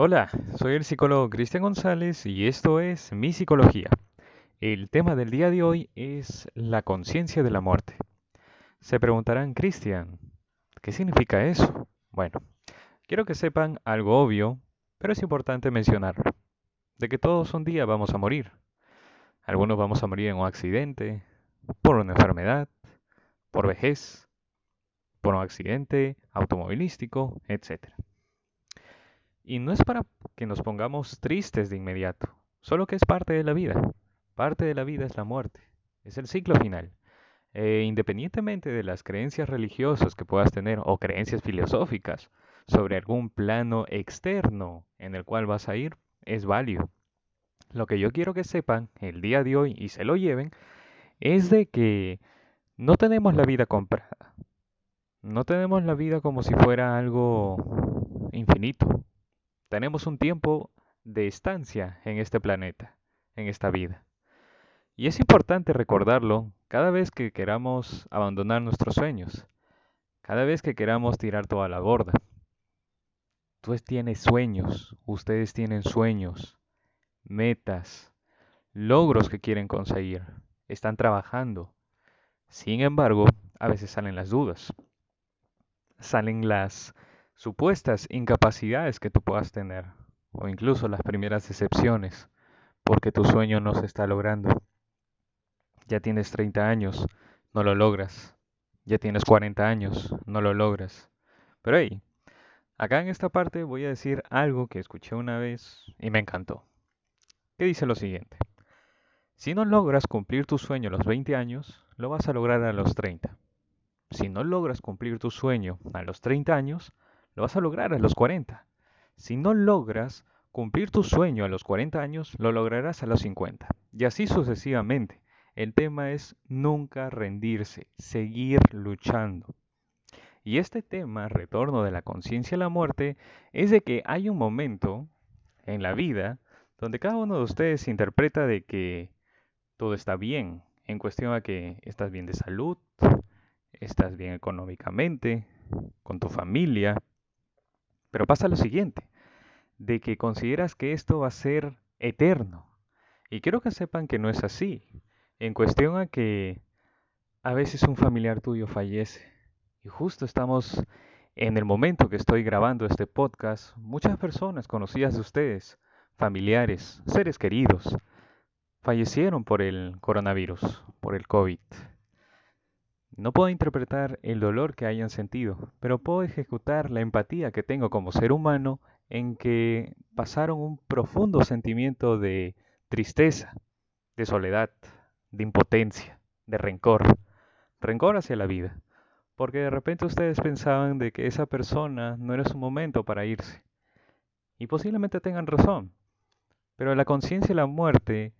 Hola, soy el psicólogo Cristian González y esto es Mi Psicología. El tema del día de hoy es la conciencia de la muerte. Se preguntarán, Cristian, ¿qué significa eso? Bueno, quiero que sepan algo obvio, pero es importante mencionarlo, de que todos un día vamos a morir. Algunos vamos a morir en un accidente, por una enfermedad, por vejez, por un accidente automovilístico, etc. Y no es para que nos pongamos tristes de inmediato, solo que es parte de la vida. Parte de la vida es la muerte, es el ciclo final. E independientemente de las creencias religiosas que puedas tener o creencias filosóficas sobre algún plano externo en el cual vas a ir, es válido. Lo que yo quiero que sepan el día de hoy y se lo lleven es de que no tenemos la vida comprada. No tenemos la vida como si fuera algo infinito. Tenemos un tiempo de estancia en este planeta, en esta vida. Y es importante recordarlo cada vez que queramos abandonar nuestros sueños, cada vez que queramos tirar toda la borda. Tú tienes sueños, ustedes tienen sueños, metas, logros que quieren conseguir, están trabajando. Sin embargo, a veces salen las dudas, salen las supuestas incapacidades que tú puedas tener, o incluso las primeras decepciones, porque tu sueño no se está logrando. Ya tienes 30 años, no lo logras. Ya tienes 40 años, no lo logras. Pero hey, acá en esta parte voy a decir algo que escuché una vez y me encantó. Que dice lo siguiente. Si no logras cumplir tu sueño a los 20 años, lo vas a lograr a los 30. Si no logras cumplir tu sueño a los 30 años, lo vas a lograr a los 40. Si no logras cumplir tu sueño a los 40 años, lo lograrás a los 50. Y así sucesivamente. El tema es nunca rendirse, seguir luchando. Y este tema, retorno de la conciencia a la muerte, es de que hay un momento en la vida donde cada uno de ustedes interpreta de que todo está bien, en cuestión a que estás bien de salud, estás bien económicamente, con tu familia, pero pasa lo siguiente, de que consideras que esto va a ser eterno. Y quiero que sepan que no es así. En cuestión a que a veces un familiar tuyo fallece. Y justo estamos en el momento que estoy grabando este podcast, muchas personas conocidas de ustedes, familiares, seres queridos, fallecieron por el coronavirus, por el COVID. No puedo interpretar el dolor que hayan sentido, pero puedo ejecutar la empatía que tengo como ser humano en que pasaron un profundo sentimiento de tristeza, de soledad, de impotencia, de rencor, rencor hacia la vida, porque de repente ustedes pensaban de que esa persona no era su momento para irse. Y posiblemente tengan razón, pero la conciencia de la muerte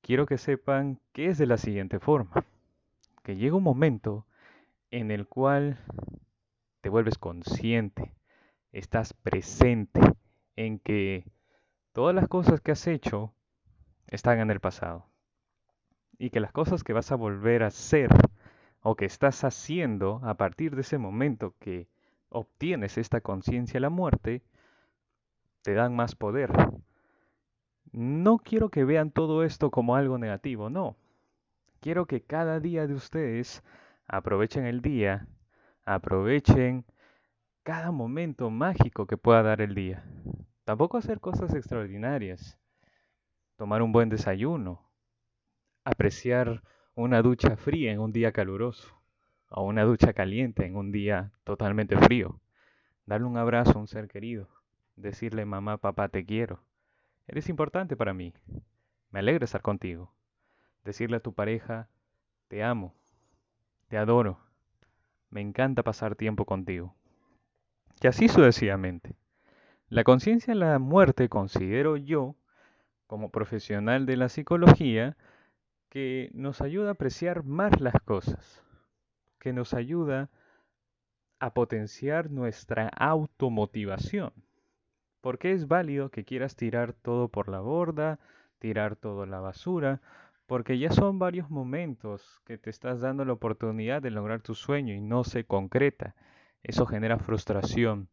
quiero que sepan que es de la siguiente forma que llega un momento en el cual te vuelves consciente, estás presente en que todas las cosas que has hecho están en el pasado y que las cosas que vas a volver a hacer o que estás haciendo a partir de ese momento que obtienes esta conciencia de la muerte, te dan más poder. No quiero que vean todo esto como algo negativo, no. Quiero que cada día de ustedes aprovechen el día, aprovechen cada momento mágico que pueda dar el día. Tampoco hacer cosas extraordinarias. Tomar un buen desayuno. Apreciar una ducha fría en un día caluroso. O una ducha caliente en un día totalmente frío. Darle un abrazo a un ser querido. Decirle mamá, papá, te quiero. Eres importante para mí. Me alegra estar contigo decirle a tu pareja, te amo, te adoro, me encanta pasar tiempo contigo. Y así sucesivamente. La conciencia de la muerte considero yo, como profesional de la psicología, que nos ayuda a apreciar más las cosas, que nos ayuda a potenciar nuestra automotivación. Porque es válido que quieras tirar todo por la borda, tirar todo a la basura, porque ya son varios momentos que te estás dando la oportunidad de lograr tu sueño y no se concreta. Eso genera frustración.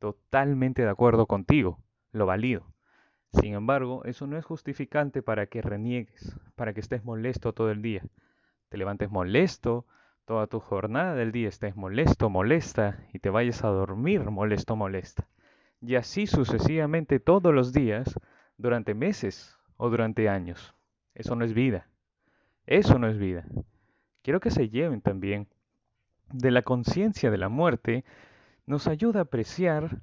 Totalmente de acuerdo contigo. lo valido. Sin embargo, eso no es justificante para que reniegues, para que estés molesto todo el día. Te levantes molesto, toda tu jornada del día estés molesto, molesta y te vayas a dormir molesto, molesta. Y así sucesivamente todos los días, durante meses o durante años. Eso no es vida. Eso no es vida. Quiero que se lleven también de la conciencia de la muerte, nos ayuda a apreciar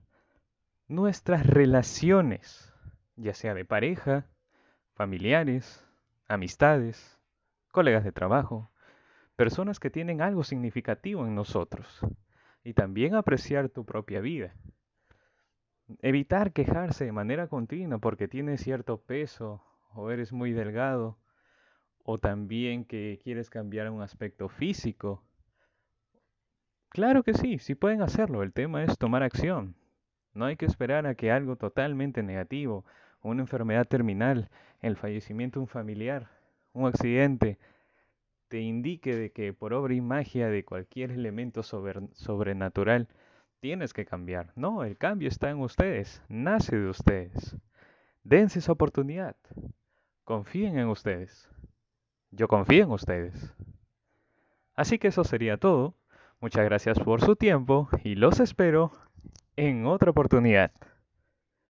nuestras relaciones, ya sea de pareja, familiares, amistades, colegas de trabajo, personas que tienen algo significativo en nosotros, y también apreciar tu propia vida. Evitar quejarse de manera continua porque tienes cierto peso o eres muy delgado o también que quieres cambiar un aspecto físico. Claro que sí, sí pueden hacerlo. El tema es tomar acción. No hay que esperar a que algo totalmente negativo, una enfermedad terminal, el fallecimiento de un familiar, un accidente, te indique de que por obra y magia de cualquier elemento sobrenatural tienes que cambiar. No, el cambio está en ustedes, nace de ustedes. Dense esa oportunidad. Confíen en ustedes. Yo confío en ustedes. Así que eso sería todo. Muchas gracias por su tiempo y los espero en otra oportunidad.